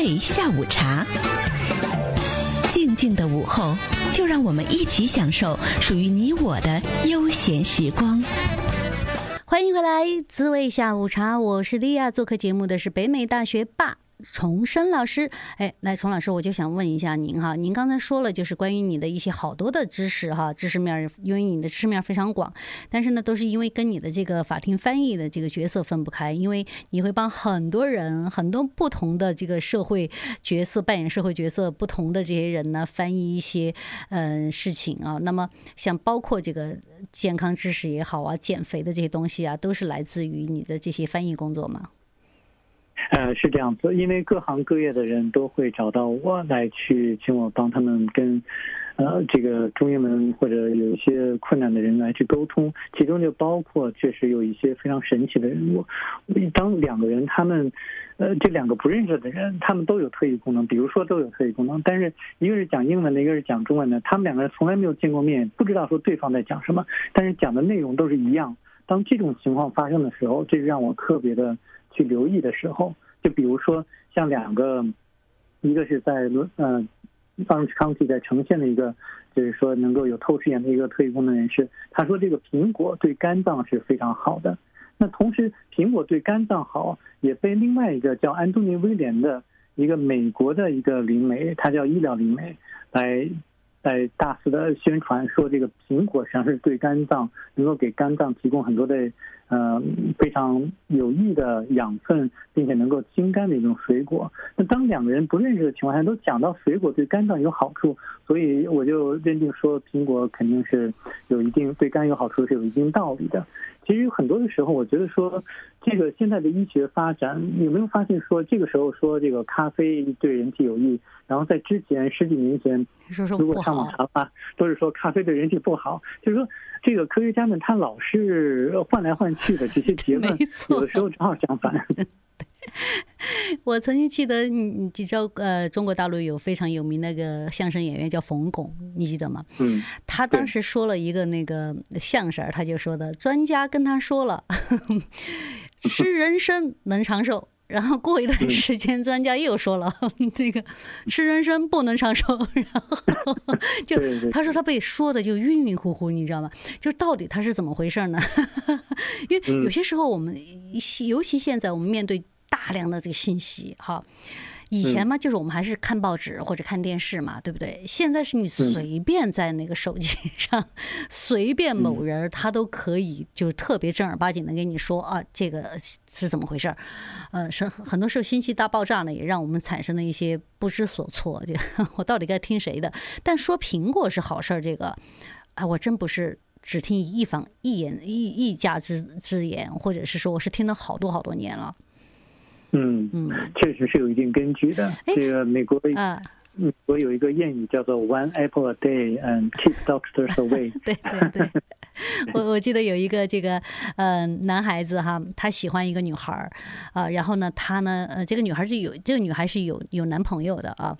味下午茶。静静的午后，就让我们一起享受属于你我的悠闲时光。欢迎回来，滋味下午茶，我是莉亚。做客节目的是北美大学霸。重生老师，哎，来，重老师，我就想问一下您哈，您刚才说了，就是关于你的一些好多的知识哈，知识面，因为你的知识面非常广，但是呢，都是因为跟你的这个法庭翻译的这个角色分不开，因为你会帮很多人，很多不同的这个社会角色扮演社会角色不同的这些人呢，翻译一些嗯、事情啊，那么像包括这个健康知识也好啊，减肥的这些东西啊，都是来自于你的这些翻译工作吗？呃，是这样子，因为各行各业的人都会找到我来去请我帮他们跟，呃，这个中英文或者有一些困难的人来去沟通，其中就包括确实有一些非常神奇的人物。当两个人他们，呃，这两个不认识的人，他们都有特异功能，比如说都有特异功能，但是一个是讲英文的，一个是讲中文的，他们两个人从来没有见过面，不知道说对方在讲什么，但是讲的内容都是一样。当这种情况发生的时候，这让我特别的。去留意的时候，就比如说像两个，一个是在伦呃，Orange County 在呈现的一个，就是说能够有透视眼的一个特异功能人士，他说这个苹果对肝脏是非常好的。那同时，苹果对肝脏好，也被另外一个叫安东尼威廉的一个美国的一个灵媒，他叫医疗灵媒，来来大肆的宣传说这个苹果实际上是对肝脏能够给肝脏提供很多的。呃，非常有益的养分，并且能够清肝的一种水果。那当两个人不认识的情况下，都讲到水果对肝脏有好处，所以我就认定说苹果肯定是有一定对肝有好处，是有一定道理的。其实有很多的时候，我觉得说这个现在的医学发展，有没有发现说这个时候说这个咖啡对人体有益，然后在之前十几年前，如果上网查的话，都是说咖啡对人体不好，就是说。这个科学家们他老是换来换去的，这些结论 有的时候正好相反。我曾经记得你，你知道呃，中国大陆有非常有名那个相声演员叫冯巩，你记得吗？嗯。他当时说了一个那个相声，他就说的，专家跟他说了，吃人参能长寿。然后过一段时间，专家又说了，这个吃人参不能长寿。然后 就他说他被说的就晕晕乎乎，你知道吗？就到底他是怎么回事呢？因为有些时候我们，尤其现在我们面对大量的这个信息，哈。以前嘛，就是我们还是看报纸或者看电视嘛，对不对？现在是你随便在那个手机 上，随便某人他都可以，就是特别正儿八经的跟你说啊，这个是怎么回事儿？呃，是很多时候信息大爆炸呢，也让我们产生了一些不知所措，就 我到底该听谁的？但说苹果是好事儿，这个，哎，我真不是只听一方一言一一家之之言，或者是说我是听了好多好多年了。嗯嗯，确实是有一定根据的。这个美国啊，美国有一个谚语叫做 “One apple a day and keep doctors away”。对 对对，我我记得有一个这个呃男孩子哈，他喜欢一个女孩儿啊，然后呢，他呢呃这个女孩是有这个女孩是有有男朋友的啊。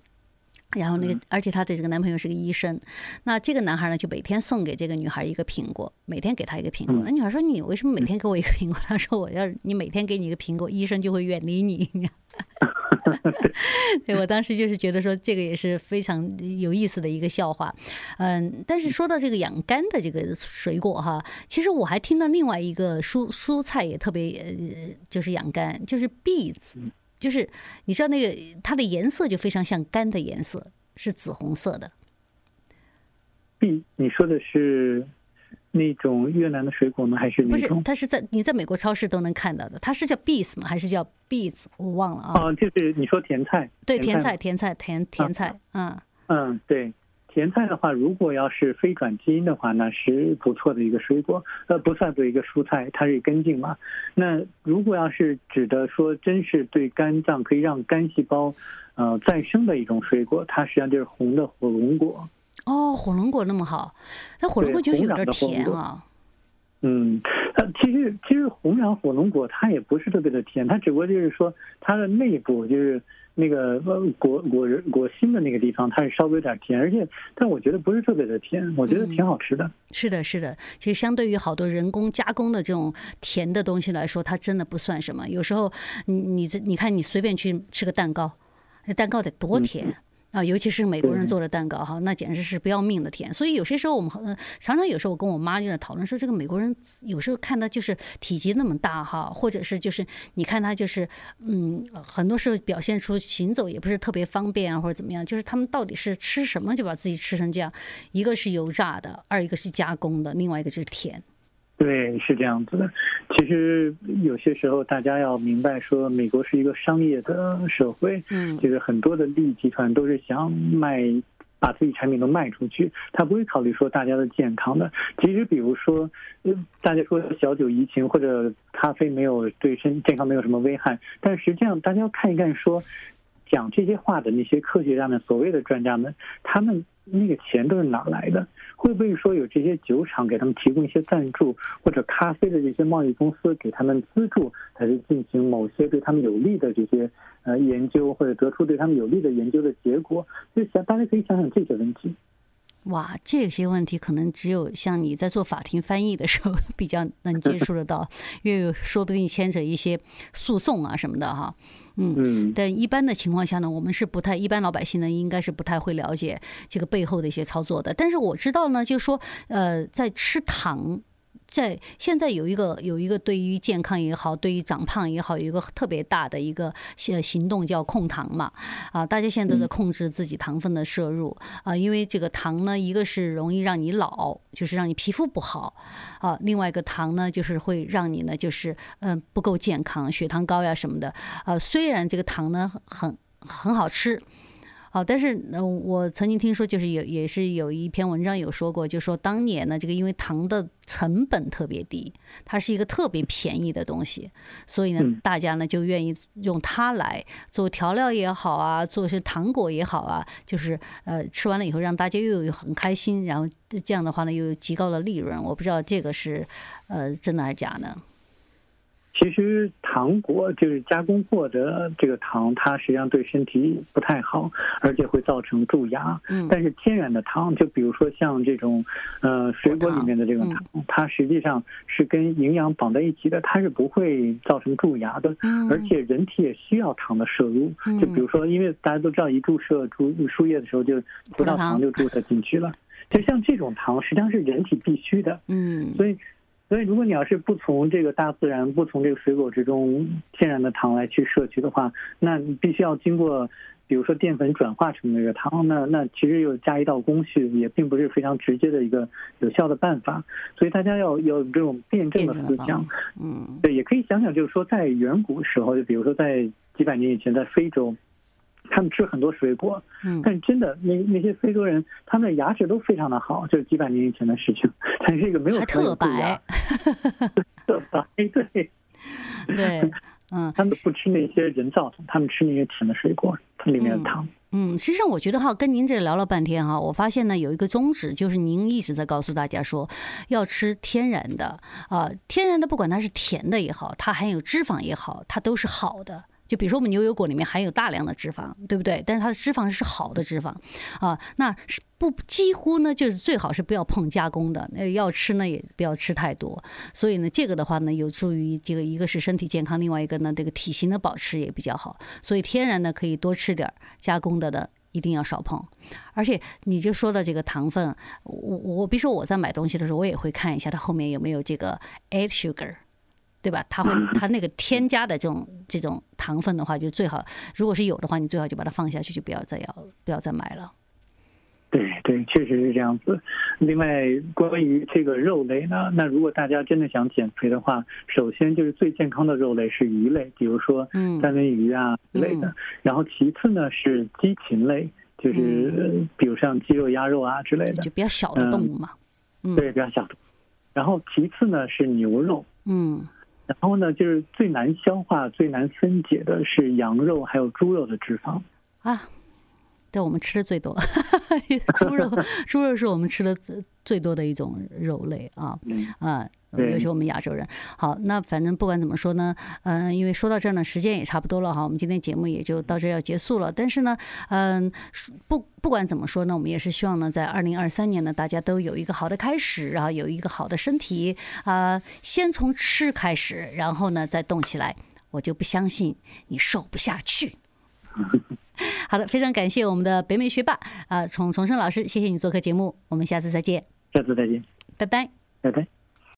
然后那个，而且她的这个男朋友是个医生，那这个男孩呢，就每天送给这个女孩一个苹果，每天给她一个苹果。那女孩说：“你为什么每天给我一个苹果？” 他说：“我要你每天给你一个苹果，医生就会远离你。” 对，我当时就是觉得说这个也是非常有意思的一个笑话。嗯，但是说到这个养肝的这个水果哈，其实我还听到另外一个蔬蔬菜也特别呃，就是养肝，就是碧子。就是你知道那个它的颜色就非常像肝的颜色，是紫红色的。b，，你说的是那种越南的水果吗？还是？不是，它是在你在美国超市都能看到的。它是叫 beets 吗？还是叫 beets？我忘了啊。哦，就是你说甜菜。对，甜菜，甜菜，甜甜菜。嗯嗯，对。甜菜的话，如果要是非转基因的话，那是不错的一个水果，呃，不算作一个蔬菜，它是根茎嘛。那如果要是指的说，真是对肝脏可以让肝细胞，呃，再生的一种水果，它实际上就是红的火龙果。哦，火龙果那么好，那火龙果就是有点甜啊。嗯，呃，其实其实红壤火龙果它也不是特别的甜，它只不过就是说它的内部就是。那个果果仁果心的那个地方，它是稍微有点甜，而且，但我觉得不是特别的甜，我觉得挺好吃的。是的，是的，其实相对于好多人工加工的这种甜的东西来说，它真的不算什么。有时候你你这你看，你随便去吃个蛋糕，那蛋糕得多甜。嗯啊，尤其是美国人做的蛋糕哈，那简直是不要命的甜。所以有些时候我们常常有时候我跟我妈就在讨论说，这个美国人有时候看他就是体积那么大哈，或者是就是你看他就是嗯，很多时候表现出行走也不是特别方便啊，或者怎么样，就是他们到底是吃什么就把自己吃成这样？一个是油炸的，二一个是加工的，另外一个就是甜。对，是这样子的。其实有些时候，大家要明白说，美国是一个商业的社会，嗯，就是很多的利益集团都是想卖，把自己产品都卖出去，他不会考虑说大家的健康的。其实，比如说，大家说小酒怡情或者咖啡没有对身健康没有什么危害，但实际上大家要看一看说，讲这些话的那些科学家们、所谓的专家们，他们。那个钱都是哪来的？会不会说有这些酒厂给他们提供一些赞助，或者咖啡的这些贸易公司给他们资助，还是进行某些对他们有利的这些呃研究，或者得出对他们有利的研究的结果？就想大家可以想想这些问题。哇，这些问题可能只有像你在做法庭翻译的时候 比较能接触得到，因为说不定牵扯一些诉讼啊什么的哈。嗯，但一般的情况下呢，我们是不太一般老百姓呢，应该是不太会了解这个背后的一些操作的。但是我知道呢，就是说，呃，在吃糖。在现在有一个有一个对于健康也好，对于长胖也好，有一个特别大的一个行行动叫控糖嘛，啊，大家现在都在控制自己糖分的摄入。啊，因为这个糖呢，一个是容易让你老，就是让你皮肤不好。啊，另外一个糖呢，就是会让你呢，就是嗯不够健康，血糖高呀什么的。啊，虽然这个糖呢很很好吃。好，但是呃，我曾经听说，就是有也是有一篇文章有说过，就说当年呢，这个因为糖的成本特别低，它是一个特别便宜的东西，所以呢，大家呢就愿意用它来做调料也好啊，做些糖果也好啊，就是呃吃完了以后让大家又有很开心，然后这样的话呢又有极高的利润。我不知道这个是呃真的还是假的。其实糖果就是加工过的这个糖，它实际上对身体不太好，而且会造成蛀牙。嗯。但是天然的糖，就比如说像这种，呃，水果里面的这种糖，它实际上是跟营养绑在一起的，它是不会造成蛀牙的。嗯。而且人体也需要糖的摄入。就比如说，因为大家都知道，一注射注输液的时候，就葡萄糖就注射进去了。就像这种糖，实际上是人体必须的。嗯。所以。所以，如果你要是不从这个大自然、不从这个水果之中天然的糖来去摄取的话，那你必须要经过，比如说淀粉转化成那个糖，那那其实又加一道工序，也并不是非常直接的一个有效的办法。所以大家要要有这种辩证的思想，嗯，对，也可以想想，就是说在远古时候，就比如说在几百年以前，在非洲。他们吃很多水果，嗯，但真的那那些非洲人，他们的牙齿都非常的好，就是几百年以前的事情。但是这个没有特白，特白，对，对，嗯，他们不吃那些人造的，他们吃那些甜的水果，它里面的糖。嗯，实际上我觉得哈，跟您这聊了半天哈，我发现呢有一个宗旨，就是您一直在告诉大家说，要吃天然的啊，天然的不管它是甜的也好，它含有脂肪也好，它都是好的。就比如说我们牛油果里面含有大量的脂肪，对不对？但是它的脂肪是好的脂肪，啊，那是不几乎呢，就是最好是不要碰加工的，那要吃呢也不要吃太多。所以呢，这个的话呢，有助于这个一个是身体健康，另外一个呢，这个体型的保持也比较好。所以天然的可以多吃点，加工的呢一定要少碰。而且你就说的这个糖分，我我比如说我在买东西的时候，我也会看一下它后面有没有这个 add sugar。对吧？它会，它那个添加的这种这种糖分的话，就最好，如果是有的话，你最好就把它放下去，就不要再要了，不要再买了。对对，确实是这样子。另外，关于这个肉类呢，那如果大家真的想减肥的话，首先就是最健康的肉类是鱼类，比如说三文鱼啊之类的。嗯、然后其次呢是鸡禽类，就是比如像鸡肉、鸭肉啊之类的，就比较小的动物嘛。嗯，对，比较小的。然后其次呢是牛肉。嗯。然后呢，就是最难消化、最难分解的是羊肉，还有猪肉的脂肪啊。对，我们吃的最多，猪肉，猪肉是我们吃的最多的一种肉类啊啊。尤其我们亚洲人，好，那反正不管怎么说呢，嗯，因为说到这儿呢，时间也差不多了哈，我们今天节目也就到这儿要结束了。但是呢，嗯，不不管怎么说呢，我们也是希望呢，在二零二三年呢，大家都有一个好的开始，然后有一个好的身体啊，先从吃开始，然后呢再动起来，我就不相信你瘦不下去。好的，非常感谢我们的北美学霸啊，从崇生老师，谢谢你做客节目，我们下次再见。下次再见，拜拜，拜拜。